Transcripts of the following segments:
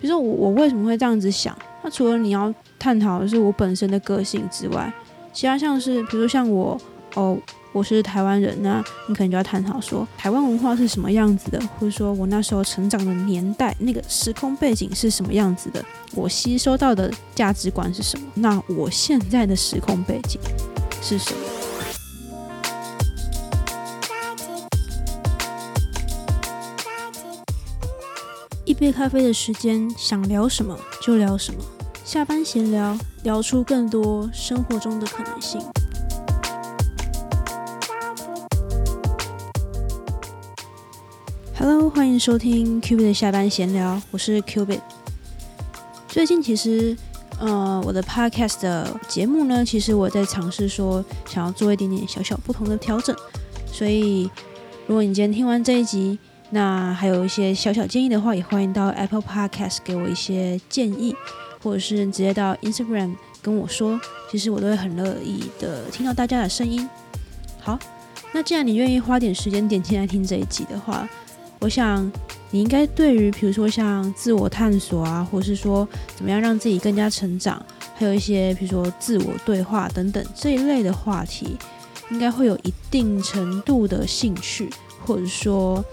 比如说我我为什么会这样子想？那除了你要探讨的是我本身的个性之外，其他像是比如说像我哦，我是台湾人，那你可能就要探讨说台湾文化是什么样子的，或者说我那时候成长的年代那个时空背景是什么样子的，我吸收到的价值观是什么？那我现在的时空背景是什么？杯咖啡的时间，想聊什么就聊什么。下班闲聊，聊出更多生活中的可能性。Hello，欢迎收听 Q B 的下班闲聊，我是 Qbit。最近其实，呃，我的 Podcast 的节目呢，其实我在尝试说，想要做一点点小小不同的调整。所以，如果你今天听完这一集，那还有一些小小建议的话，也欢迎到 Apple Podcast 给我一些建议，或者是直接到 Instagram 跟我说，其实我都会很乐意的听到大家的声音。好，那既然你愿意花点时间点进来听这一集的话，我想你应该对于比如说像自我探索啊，或是说怎么样让自己更加成长，还有一些比如说自我对话等等这一类的话题，应该会有一定程度的兴趣，或者说。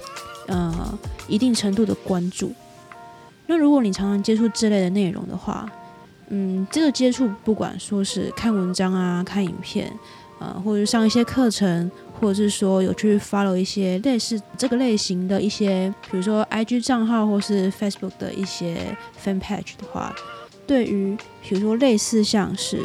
呃，一定程度的关注。那如果你常常接触这类的内容的话，嗯，这个接触不管说是看文章啊、看影片，呃，或者上一些课程，或者是说有去 follow 一些类似这个类型的一些，比如说 IG 账号或是 Facebook 的一些 fan page 的话，对于比如说类似像是。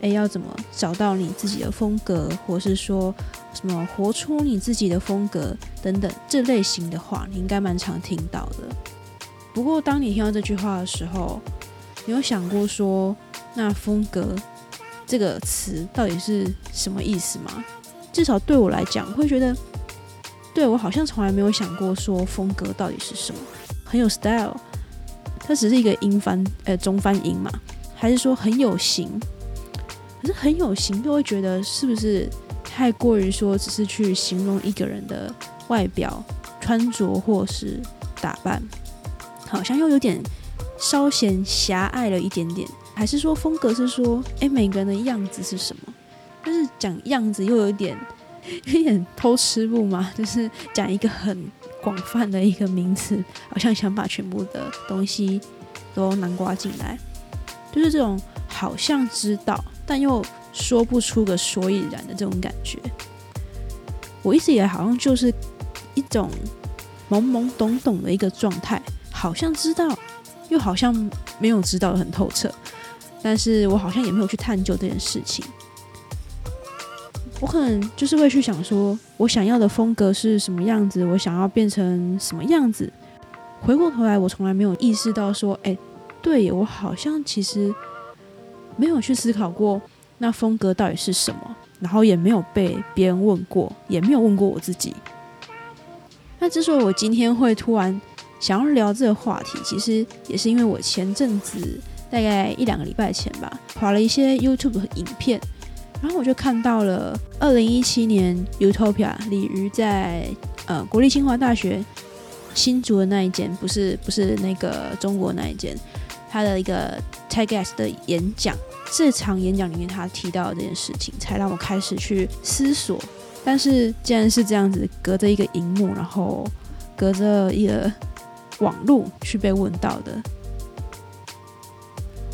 诶，要怎么找到你自己的风格，或是说什么活出你自己的风格等等这类型的话，你应该蛮常听到的。不过，当你听到这句话的时候，你有想过说，那风格这个词到底是什么意思吗？至少对我来讲，会觉得，对我好像从来没有想过说风格到底是什么，很有 style，它只是一个音翻，呃，中翻音嘛，还是说很有型？可是很有型，又会觉得是不是太过于说，只是去形容一个人的外表、穿着或是打扮，好像又有点稍显狭隘了一点点。还是说风格是说，哎，每个人的样子是什么？但是讲样子又有点有点偷吃不嘛？就是讲一个很广泛的一个名词，好像想把全部的东西都南瓜进来，就是这种好像知道。但又说不出个所以然的这种感觉，我一直以来好像就是一种懵懵懂懂的一个状态，好像知道，又好像没有知道的很透彻。但是我好像也没有去探究这件事情。我可能就是会去想说，我想要的风格是什么样子，我想要变成什么样子。回过头来，我从来没有意识到说，哎，对我好像其实。没有去思考过那风格到底是什么，然后也没有被别人问过，也没有问过我自己。那之所以我今天会突然想要聊这个话题，其实也是因为我前阵子大概一两个礼拜前吧，划了一些 YouTube 影片，然后我就看到了二零一七年 Utopia 鲤鱼在呃国立清华大学新竹的那一间，不是不是那个中国那一间。他的一个 TEDx 的演讲，这场演讲里面他提到这件事情，才让我开始去思索。但是既然是这样子，隔着一个荧幕，然后隔着一个网络去被问到的，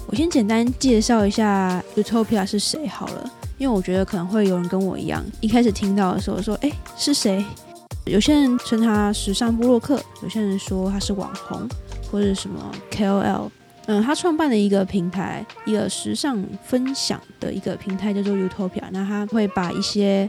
我先简单介绍一下 Utopia 是谁好了，因为我觉得可能会有人跟我一样，一开始听到的时候说：“哎，是谁？”有些人称他时尚布洛克，有些人说他是网红或者什么 KOL。嗯，他创办了一个平台，一个时尚分享的一个平台，叫做 Utopia。那他会把一些，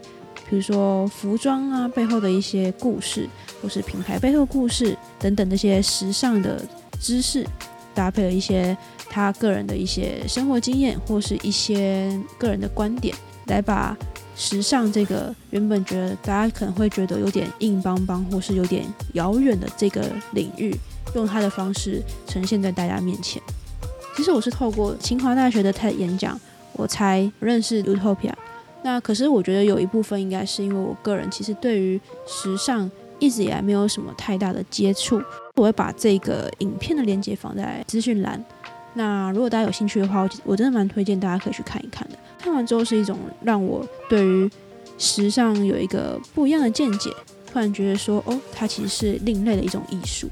比如说服装啊背后的一些故事，或是品牌背后故事等等这些时尚的知识，搭配了一些他个人的一些生活经验，或是一些个人的观点，来把时尚这个原本觉得大家可能会觉得有点硬邦邦，或是有点遥远的这个领域。用他的方式呈现在大家面前。其实我是透过清华大学的 TED 演讲，我才认识 Utopia。那可是我觉得有一部分应该是因为我个人其实对于时尚一直以来没有什么太大的接触。我会把这个影片的链接放在资讯栏。那如果大家有兴趣的话，我我真的蛮推荐大家可以去看一看的。看完之后是一种让我对于时尚有一个不一样的见解，突然觉得说，哦，它其实是另类的一种艺术。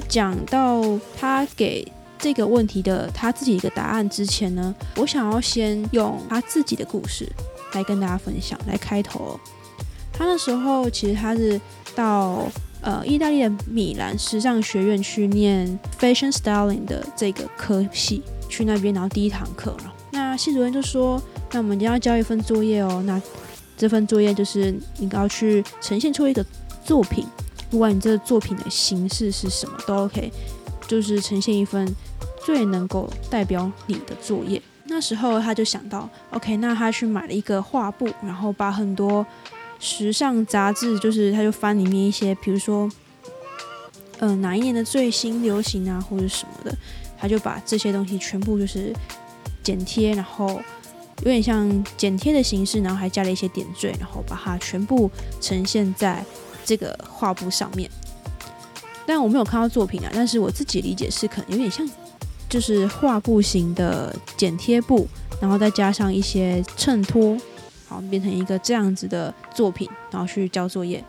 在讲到他给这个问题的他自己一个答案之前呢，我想要先用他自己的故事来跟大家分享，来开头。他那时候其实他是到呃意大利的米兰时尚学院去念 fashion styling 的这个科系，去那边然后第一堂课了。那系主任就说：“那我们今天要交一份作业哦，那这份作业就是你要去呈现出一个作品，不管你这个作品的形式是什么都 OK，就是呈现一份最能够代表你的作业。”那时候他就想到：“OK，那他去买了一个画布，然后把很多。”时尚杂志就是，他就翻里面一些，比如说，呃，哪一年的最新流行啊，或者什么的，他就把这些东西全部就是剪贴，然后有点像剪贴的形式，然后还加了一些点缀，然后把它全部呈现在这个画布上面。但我没有看到作品啊，但是我自己理解是可能有点像，就是画布型的剪贴布，然后再加上一些衬托。好变成一个这样子的作品，然后去交作业。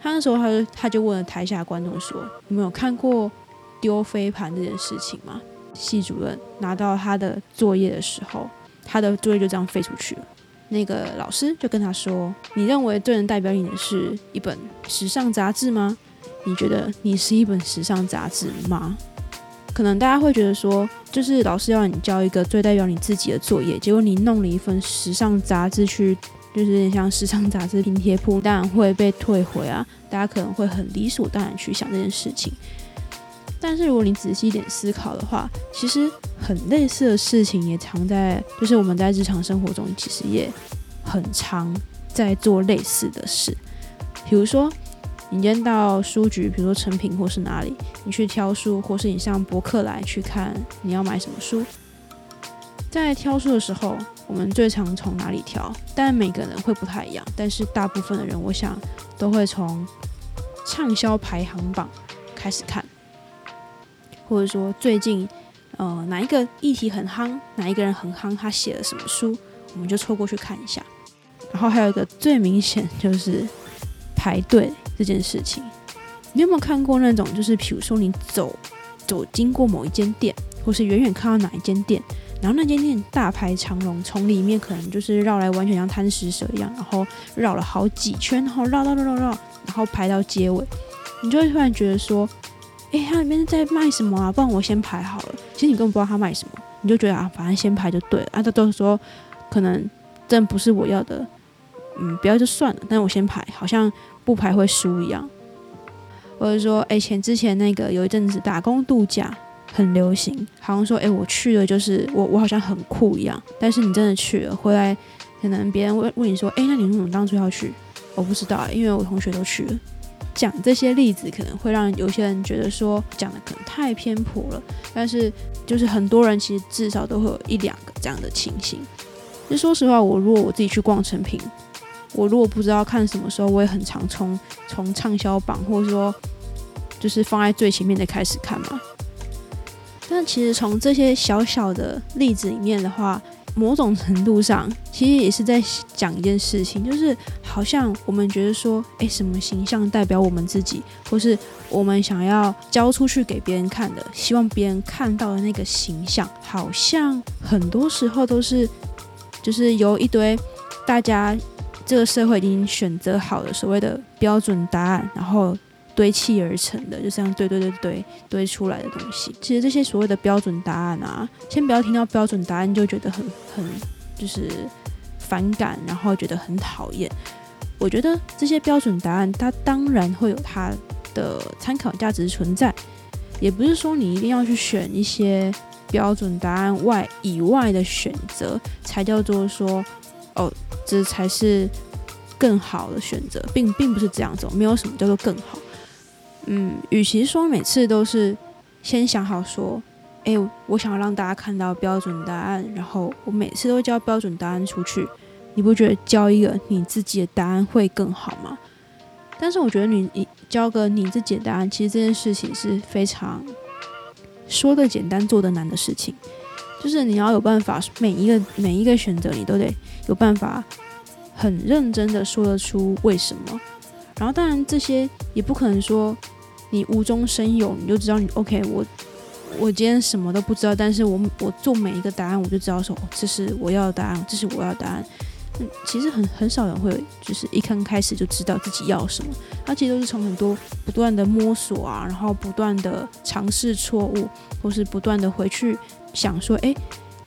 他那时候，他就他就问了台下观众说：“有没有看过丢飞盘这件事情吗？”系主任拿到他的作业的时候，他的作业就这样飞出去了。那个老师就跟他说：“你认为最能代表你的是一本时尚杂志吗？你觉得你是一本时尚杂志吗？”可能大家会觉得说，就是老师要你交一个最代表你自己的作业，结果你弄了一份时尚杂志去，就是有点像时尚杂志拼贴铺，当然会被退回啊。大家可能会很理所当然去想这件事情，但是如果你仔细一点思考的话，其实很类似的事情也藏在，就是我们在日常生活中其实也很常在做类似的事，比如说。你今天到书局，比如说成品或是哪里，你去挑书，或是你上博客来去看你要买什么书。在挑书的时候，我们最常从哪里挑？但每个人会不太一样，但是大部分的人，我想都会从畅销排行榜开始看，或者说最近呃哪一个议题很夯，哪一个人很夯，他写了什么书，我们就凑过去看一下。然后还有一个最明显就是排队。这件事情，你有没有看过那种？就是比如说，你走走经过某一间店，或是远远看到哪一间店，然后那间店大排长龙，从里面可能就是绕来，完全像贪食蛇一样，然后绕了好几圈，然后绕绕绕绕绕，然后排到结尾，你就会突然觉得说，哎，他里面在卖什么啊？不然我先排好了。其实你根本不知道他卖什么，你就觉得啊，反正先排就对了。啊，他都说，可能真不是我要的，嗯，不要就算了。但是我先排，好像。不排会输一样，或者说，哎，前之前那个有一阵子打工度假很流行，好像说，哎，我去了就是我我好像很酷一样。但是你真的去了，回来可能别人问问你说，哎，那你为什么当初要去？我不知道，因为我同学都去了。讲这些例子可能会让有些人觉得说讲的可能太偏颇了，但是就是很多人其实至少都会有一两个这样的情形。其实说实话，我如果我自己去逛成品。我如果不知道看什么时候，我也很常从从畅销榜，或者说就是放在最前面的开始看嘛。但其实从这些小小的例子里面的话，某种程度上其实也是在讲一件事情，就是好像我们觉得说，诶，什么形象代表我们自己，或是我们想要交出去给别人看的，希望别人看到的那个形象，好像很多时候都是就是由一堆大家。这个社会已经选择好的所谓的标准答案，然后堆砌而成的，就这样堆堆堆堆堆出来的东西。其实这些所谓的标准答案啊，先不要听到标准答案就觉得很很就是反感，然后觉得很讨厌。我觉得这些标准答案，它当然会有它的参考价值存在，也不是说你一定要去选一些标准答案外以外的选择，才叫做说哦。这才是更好的选择，并并不是这样子，没有什么叫做更好。嗯，与其说每次都是先想好说哎，我想要让大家看到标准答案，然后我每次都交标准答案出去，你不觉得交一个你自己的答案会更好吗？但是我觉得你你交个你自己的答案，其实这件事情是非常说的简单做的难的事情，就是你要有办法每一个每一个选择你都得有办法很认真的说得出为什么，然后当然这些也不可能说你无中生有你就知道你 OK 我。我今天什么都不知道，但是我我做每一个答案，我就知道说，这是我要的答案，这是我要的答案。嗯，其实很很少人会就是一刚开始就知道自己要什么，他其实都是从很多不断的摸索啊，然后不断的尝试错误，或是不断的回去想说，哎，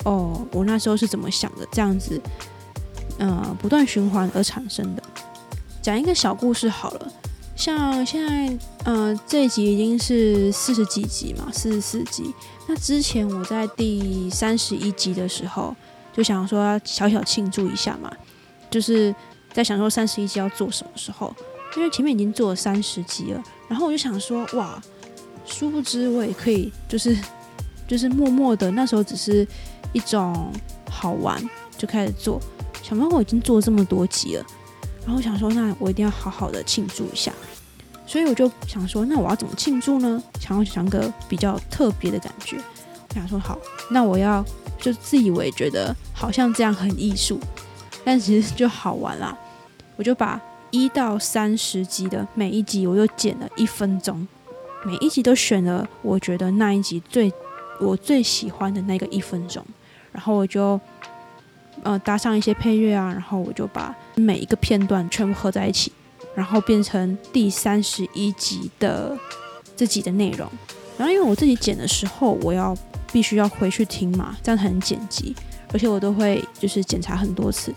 哦，我那时候是怎么想的，这样子，呃，不断循环而产生的。讲一个小故事好了。像现在，呃，这一集已经是四十几集嘛，四十四集。那之前我在第三十一集的时候，就想说小小庆祝一下嘛，就是在想说三十一集要做什么时候，因为前面已经做了三十集了。然后我就想说，哇，殊不知我也可以，就是就是默默的，那时候只是一种好玩就开始做，想到我已经做这么多集了。然后想说，那我一定要好好的庆祝一下，所以我就想说，那我要怎么庆祝呢？想要想个比较特别的感觉。我想说，好，那我要就自以为觉得好像这样很艺术，但其实就好玩啦。我就把一到三十集的每一集，我又剪了一分钟，每一集都选了我觉得那一集最我最喜欢的那个一分钟，然后我就。呃，搭上一些配乐啊，然后我就把每一个片段全部合在一起，然后变成第三十一集的自己的内容。然后因为我自己剪的时候，我要必须要回去听嘛，这样很剪辑，而且我都会就是检查很多次。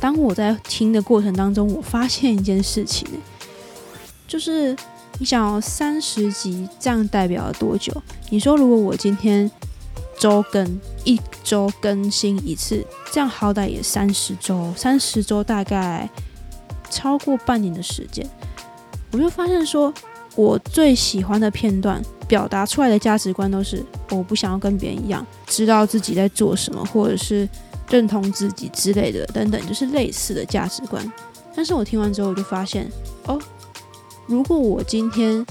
当我在听的过程当中，我发现一件事情，就是你想三十集这样代表了多久？你说如果我今天。周更一周更新一次，这样好歹也三十周，三十周大概超过半年的时间。我就发现说，我最喜欢的片段表达出来的价值观都是我不想要跟别人一样，知道自己在做什么，或者是认同自己之类的等等，就是类似的价值观。但是我听完之后，我就发现，哦，如果我今天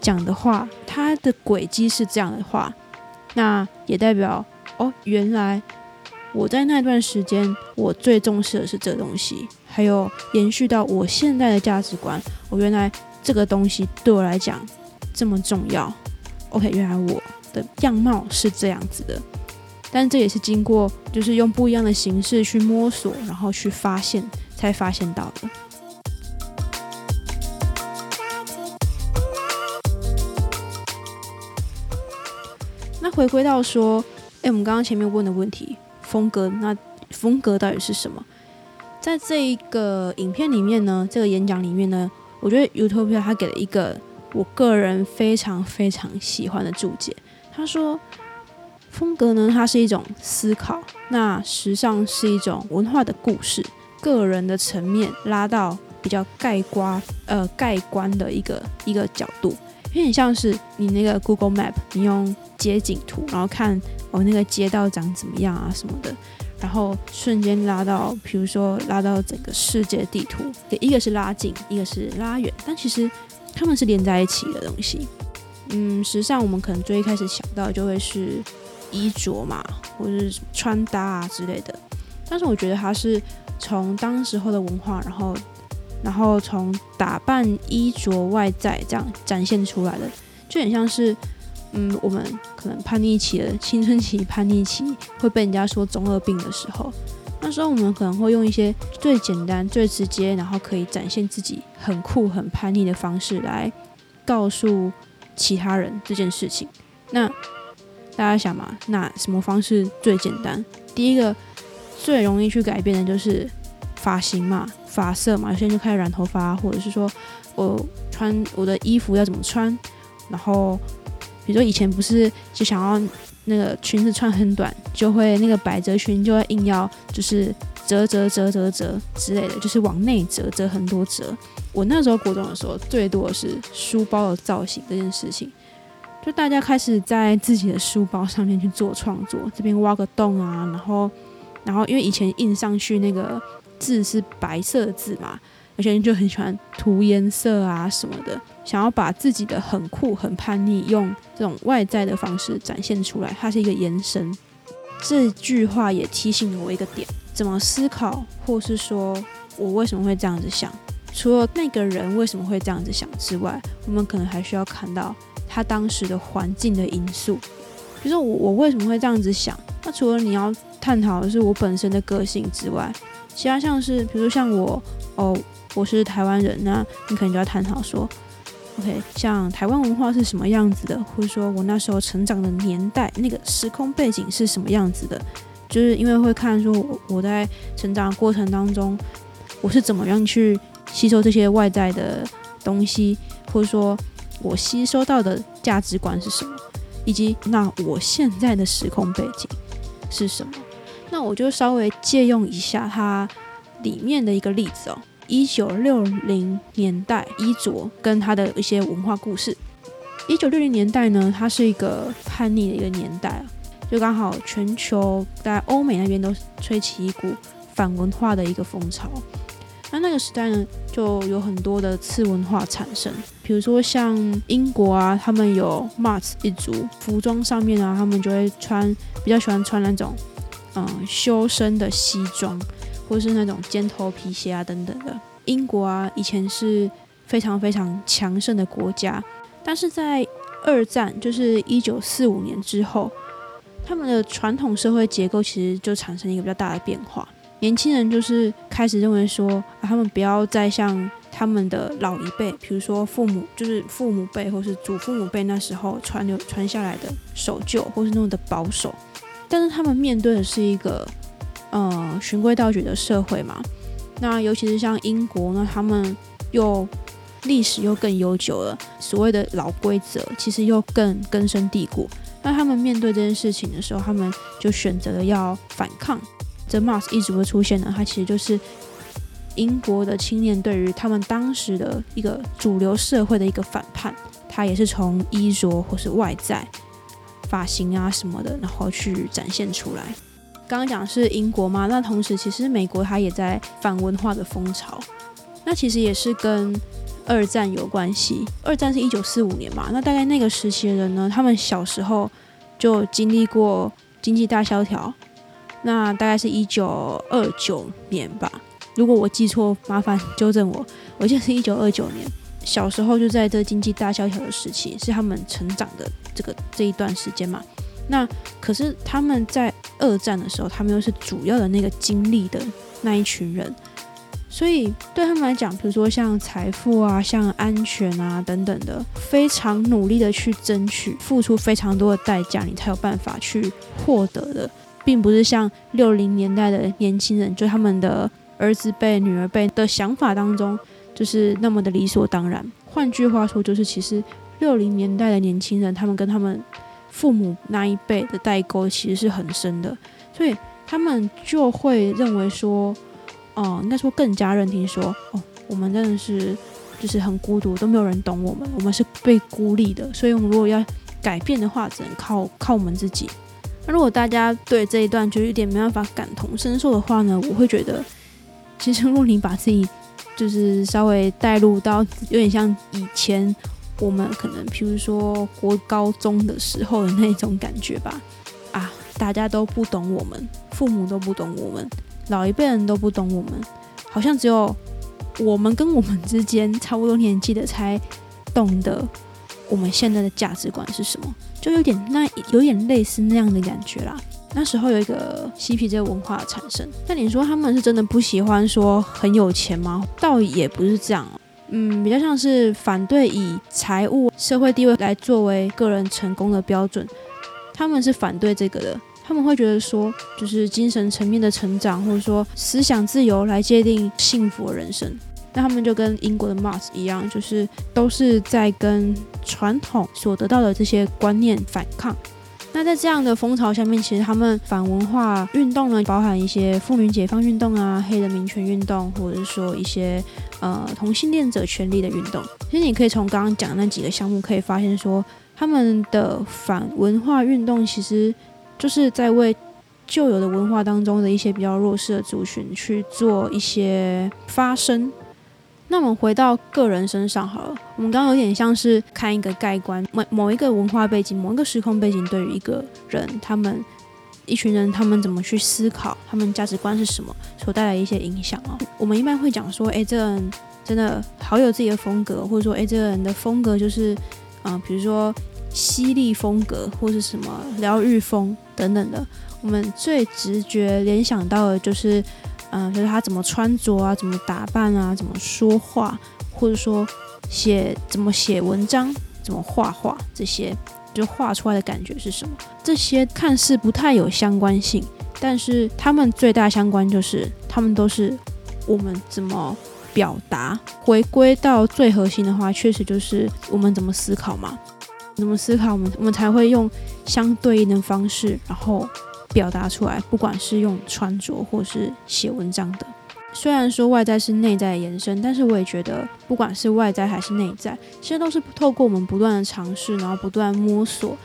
讲的话，它的轨迹是这样的话。那也代表哦，原来我在那段时间，我最重视的是这东西，还有延续到我现在的价值观。我原来这个东西对我来讲这么重要。OK，原来我的样貌是这样子的，但这也是经过就是用不一样的形式去摸索，然后去发现，才发现到的。回归到说，哎，我们刚刚前面问的问题，风格，那风格到底是什么？在这一个影片里面呢，这个演讲里面呢，我觉得 Utopia 他给了一个我个人非常非常喜欢的注解。他说，风格呢，它是一种思考，那时尚是一种文化的故事，个人的层面拉到比较盖瓜呃盖棺的一个一个角度。有点像是你那个 Google Map，你用街景图，然后看我那个街道长怎么样啊什么的，然后瞬间拉到，比如说拉到整个世界地图，一个是拉近，一个是拉远，但其实他们是连在一起的东西。嗯，时尚我们可能最一开始想到就会是衣着嘛，或者是穿搭啊之类的，但是我觉得它是从当时候的文化，然后。然后从打扮、衣着、外在这样展现出来的，就很像是，嗯，我们可能叛逆期的青春期叛逆期会被人家说中二病的时候，那时候我们可能会用一些最简单、最直接，然后可以展现自己很酷、很叛逆的方式来告诉其他人这件事情。那大家想嘛，那什么方式最简单？第一个最容易去改变的就是发型嘛。发色嘛，有些人就开始染头发，或者是说我穿我的衣服要怎么穿，然后比如说以前不是就想要那个裙子穿很短，就会那个百褶裙就会硬要就是折折折折折之类的，就是往内折折很多折。我那时候国中的时候，最多的是书包的造型这件事情，就大家开始在自己的书包上面去做创作，这边挖个洞啊，然后，然后因为以前印上去那个字是白色的字嘛，有些人就很喜欢涂颜色啊什么的，想要把自己的很酷、很叛逆，用这种外在的方式展现出来，它是一个延伸。这句话也提醒了我一个点：怎么思考，或是说我为什么会这样子想？除了那个人为什么会这样子想之外，我们可能还需要看到。他当时的环境的因素，比如说我我为什么会这样子想？那除了你要探讨的是我本身的个性之外，其他像是比如像我哦，我是台湾人，那你可能就要探讨说，OK，像台湾文化是什么样子的，或者说我那时候成长的年代那个时空背景是什么样子的？就是因为会看说我我在成长过程当中，我是怎么样去吸收这些外在的东西，或者说。我吸收到的价值观是什么，以及那我现在的时空背景是什么？那我就稍微借用一下它里面的一个例子哦。一九六零年代，衣着跟他的一些文化故事。一九六零年代呢，它是一个叛逆的一个年代啊，就刚好全球在欧美那边都吹起一股反文化的一个风潮。那那个时代呢，就有很多的次文化产生，比如说像英国啊，他们有 Mars 一族，服装上面啊，他们就会穿比较喜欢穿那种嗯修身的西装，或是那种尖头皮鞋啊等等的。英国啊，以前是非常非常强盛的国家，但是在二战，就是一九四五年之后，他们的传统社会结构其实就产生一个比较大的变化。年轻人就是开始认为说，他们不要再像他们的老一辈，比如说父母，就是父母辈或是祖父母辈那时候传流传下来的守旧，或是那么的保守。但是他们面对的是一个呃循规蹈矩的社会嘛。那尤其是像英国呢，他们又历史又更悠久了，所谓的老规则其实又更根深蒂固。那他们面对这件事情的时候，他们就选择了要反抗。这 Mars 一直会出现呢，它其实就是英国的青年对于他们当时的一个主流社会的一个反叛。它也是从衣着或是外在、发型啊什么的，然后去展现出来。刚刚讲是英国嘛，那同时其实美国它也在反文化的风潮。那其实也是跟二战有关系。二战是一九四五年嘛，那大概那个时期的人呢，他们小时候就经历过经济大萧条。那大概是一九二九年吧，如果我记错，麻烦纠正我。我记得是一九二九年，小时候就在这经济大萧条的时期，是他们成长的这个这一段时间嘛。那可是他们在二战的时候，他们又是主要的那个经历的那一群人，所以对他们来讲，比如说像财富啊、像安全啊等等的，非常努力的去争取，付出非常多的代价，你才有办法去获得的。并不是像六零年代的年轻人，就他们的儿子辈、女儿辈的想法当中，就是那么的理所当然。换句话说，就是其实六零年代的年轻人，他们跟他们父母那一辈的代沟其实是很深的，所以他们就会认为说，哦，应该说更加认定说，哦，我们真的是就是很孤独，都没有人懂我们，我们是被孤立的，所以我们如果要改变的话，只能靠靠我们自己。那如果大家对这一段就有点没办法感同身受的话呢，我会觉得，其实如果你把自己就是稍微带入到有点像以前我们可能，譬如说国高中的时候的那种感觉吧，啊，大家都不懂我们，父母都不懂我们，老一辈人都不懂我们，好像只有我们跟我们之间差不多年纪的才懂得。我们现在的价值观是什么？就有点那有点类似那样的感觉啦。那时候有一个嬉皮这个文化的产生，但你说他们是真的不喜欢说很有钱吗？倒也不是这样，嗯，比较像是反对以财务、社会地位来作为个人成功的标准。他们是反对这个的，他们会觉得说，就是精神层面的成长，或者说思想自由来界定幸福的人生。那他们就跟英国的 Mars 一样，就是都是在跟传统所得到的这些观念反抗。那在这样的风潮下面，其实他们反文化运动呢，包含一些妇女解放运动啊、黑人民权运动，或者是说一些呃同性恋者权利的运动。其实你可以从刚刚讲的那几个项目可以发现，说他们的反文化运动其实就是在为旧有的文化当中的一些比较弱势的族群去做一些发声。那我们回到个人身上好了，我们刚刚有点像是看一个盖棺，某某一个文化背景、某一个时空背景对于一个人，他们一群人他们怎么去思考，他们价值观是什么，所带来一些影响哦。我们一般会讲说，诶，这个人真的好有自己的风格，或者说，诶，这个人的风格就是，嗯，比如说犀利风格，或是什么疗愈风等等的。我们最直觉联想到的就是。嗯，就是他怎么穿着啊，怎么打扮啊，怎么说话，或者说写怎么写文章，怎么画画，这些就画出来的感觉是什么？这些看似不太有相关性，但是他们最大相关就是他们都是我们怎么表达。回归到最核心的话，确实就是我们怎么思考嘛？怎么思考，我们我们才会用相对应的方式，然后。表达出来，不管是用穿着或是写文章的，虽然说外在是内在的延伸，但是我也觉得，不管是外在还是内在，其实都是透过我们不断的尝试，然后不断摸索。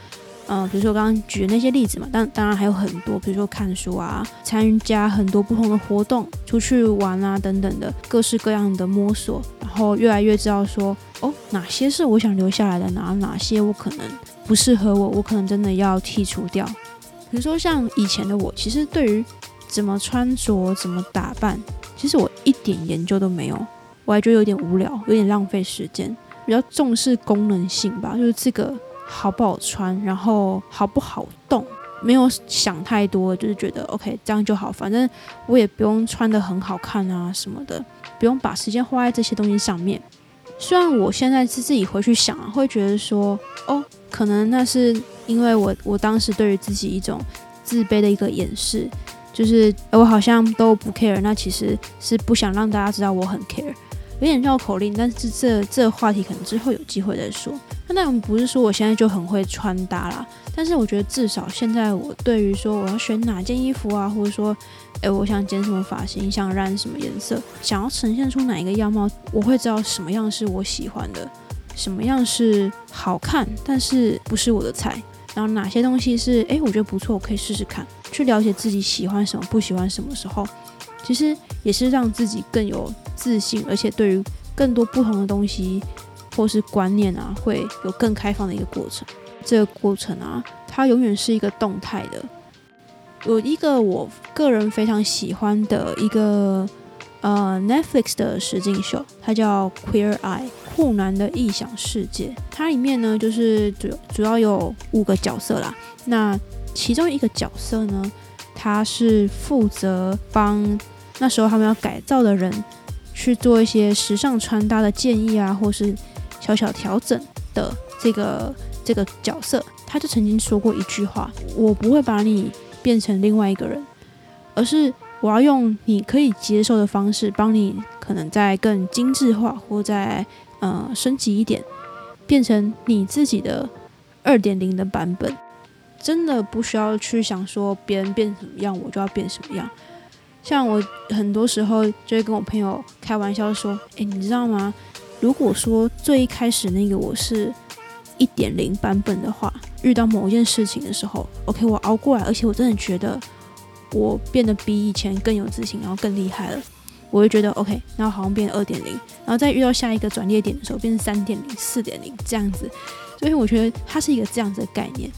嗯，比如说刚刚举的那些例子嘛，当当然还有很多，比如说看书啊，参加很多不同的活动，出去玩啊等等的，各式各样的摸索，然后越来越知道说，哦，哪些是我想留下来的，哪哪些我可能不适合我，我可能真的要剔除掉。比如说像以前的我，其实对于怎么穿着、怎么打扮，其实我一点研究都没有，我还觉得有点无聊，有点浪费时间。比较重视功能性吧，就是这个好不好穿，然后好不好动，没有想太多，就是觉得 OK 这样就好，反正我也不用穿的很好看啊什么的，不用把时间花在这些东西上面。虽然我现在是自己回去想啊，会觉得说，哦，可能那是。因为我我当时对于自己一种自卑的一个掩饰，就是我好像都不 care，那其实是不想让大家知道我很 care，有点绕口令，但是这这话题可能之后有机会再说。那当然不是说我现在就很会穿搭啦，但是我觉得至少现在我对于说我要选哪件衣服啊，或者说，诶，我想剪什么发型，想染什么颜色，想要呈现出哪一个样貌，我会知道什么样是我喜欢的，什么样是好看，但是不是我的菜。然后哪些东西是哎，我觉得不错，我可以试试看，去了解自己喜欢什么，不喜欢什么时候，其实也是让自己更有自信，而且对于更多不同的东西或是观念啊，会有更开放的一个过程。这个过程啊，它永远是一个动态的。有一个我个人非常喜欢的一个呃 Netflix 的实境秀，它叫 Queer Eye。酷男的异想世界，它里面呢就是主主要有五个角色啦。那其中一个角色呢，他是负责帮那时候他们要改造的人去做一些时尚穿搭的建议啊，或是小小调整的这个这个角色，他就曾经说过一句话：“我不会把你变成另外一个人，而是我要用你可以接受的方式，帮你可能在更精致化或在。”呃，升级一点，变成你自己的二点零的版本，真的不需要去想说别人变什么样，我就要变什么样。像我很多时候就会跟我朋友开玩笑说：“诶，你知道吗？如果说最一开始那个我是一点零版本的话，遇到某一件事情的时候，OK，我熬过来，而且我真的觉得我变得比以前更有自信，然后更厉害了。”我会觉得 OK，然后好像变二点零，然后再遇到下一个转捩点的时候，变成三点零、四点零这样子，所以我觉得它是一个这样子的概念。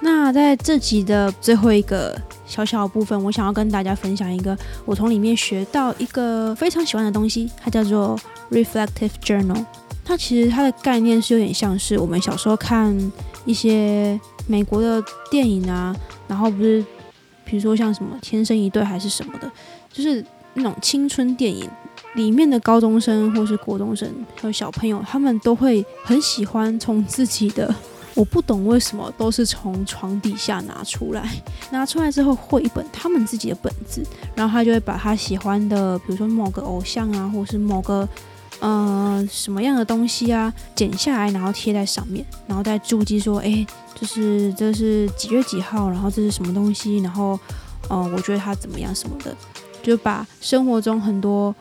那在这集的最后一个小小的部分，我想要跟大家分享一个我从里面学到一个非常喜欢的东西，它叫做 Reflective Journal。它其实它的概念是有点像是我们小时候看一些。美国的电影啊，然后不是，比如说像什么《天生一对》还是什么的，就是那种青春电影里面的高中生或是国中生还有小朋友，他们都会很喜欢从自己的我不懂为什么都是从床底下拿出来，拿出来之后会一本他们自己的本子，然后他就会把他喜欢的，比如说某个偶像啊，或是某个。呃，什么样的东西啊？剪下来，然后贴在上面，然后再注记说，哎，就是这是几月几号，然后这是什么东西，然后，呃，我觉得他怎么样什么的，就把生活中很多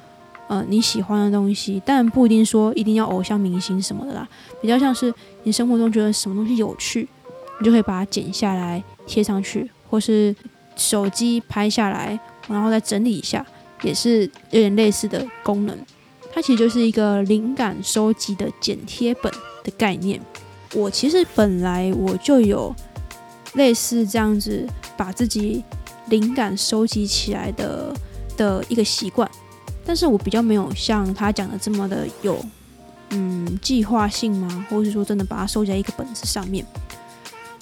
呃你喜欢的东西，但不一定说一定要偶像明星什么的啦，比较像是你生活中觉得什么东西有趣，你就可以把它剪下来贴上去，或是手机拍下来，然后再整理一下，也是有点类似的功能。它其实就是一个灵感收集的剪贴本的概念。我其实本来我就有类似这样子把自己灵感收集起来的的一个习惯，但是我比较没有像他讲的这么的有嗯计划性吗？或是说真的把它收在一个本子上面？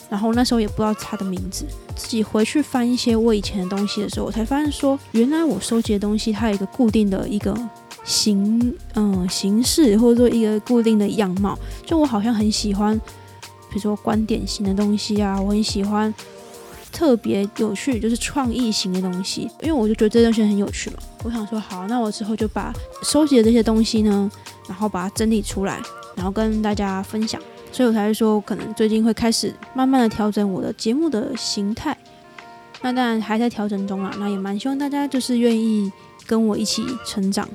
然后那时候也不知道他的名字，自己回去翻一些我以前的东西的时候，我才发现说，原来我收集的东西它有一个固定的一个。形嗯形式或者说一个固定的样貌，就我好像很喜欢，比如说观点型的东西啊，我很喜欢特别有趣，就是创意型的东西，因为我就觉得这东西很有趣嘛。我想说好，那我之后就把收集的这些东西呢，然后把它整理出来，然后跟大家分享。所以我才会说，可能最近会开始慢慢的调整我的节目的形态。那当然还在调整中啊，那也蛮希望大家就是愿意跟我一起成长。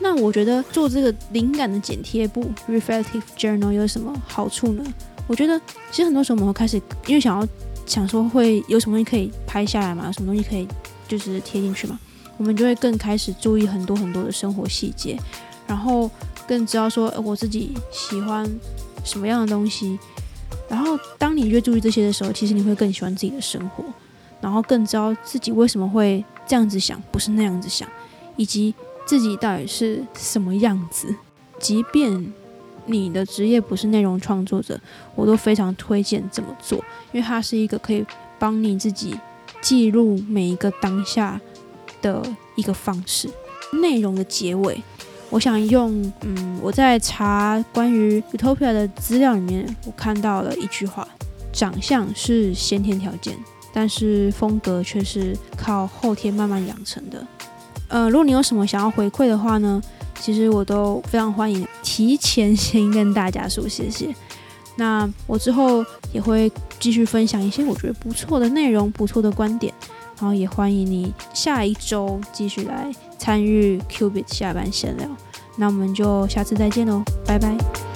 那我觉得做这个灵感的剪贴簿 （reflective journal） 有什么好处呢？我觉得其实很多时候我们会开始，因为想要想说会有什么东西可以拍下来嘛，有什么东西可以就是贴进去嘛，我们就会更开始注意很多很多的生活细节，然后更知道说我自己喜欢什么样的东西。然后当你越注意这些的时候，其实你会更喜欢自己的生活，然后更知道自己为什么会这样子想，不是那样子想，以及。自己到底是什么样子？即便你的职业不是内容创作者，我都非常推荐这么做，因为它是一个可以帮你自己记录每一个当下的一个方式。内容的结尾，我想用嗯，我在查关于 Utopia 的资料里面，我看到了一句话：长相是先天条件，但是风格却是靠后天慢慢养成的。呃，如果你有什么想要回馈的话呢，其实我都非常欢迎提前先跟大家说谢谢。那我之后也会继续分享一些我觉得不错的内容、不错的观点，然后也欢迎你下一周继续来参与 Qubit 下班闲聊。那我们就下次再见喽，拜拜。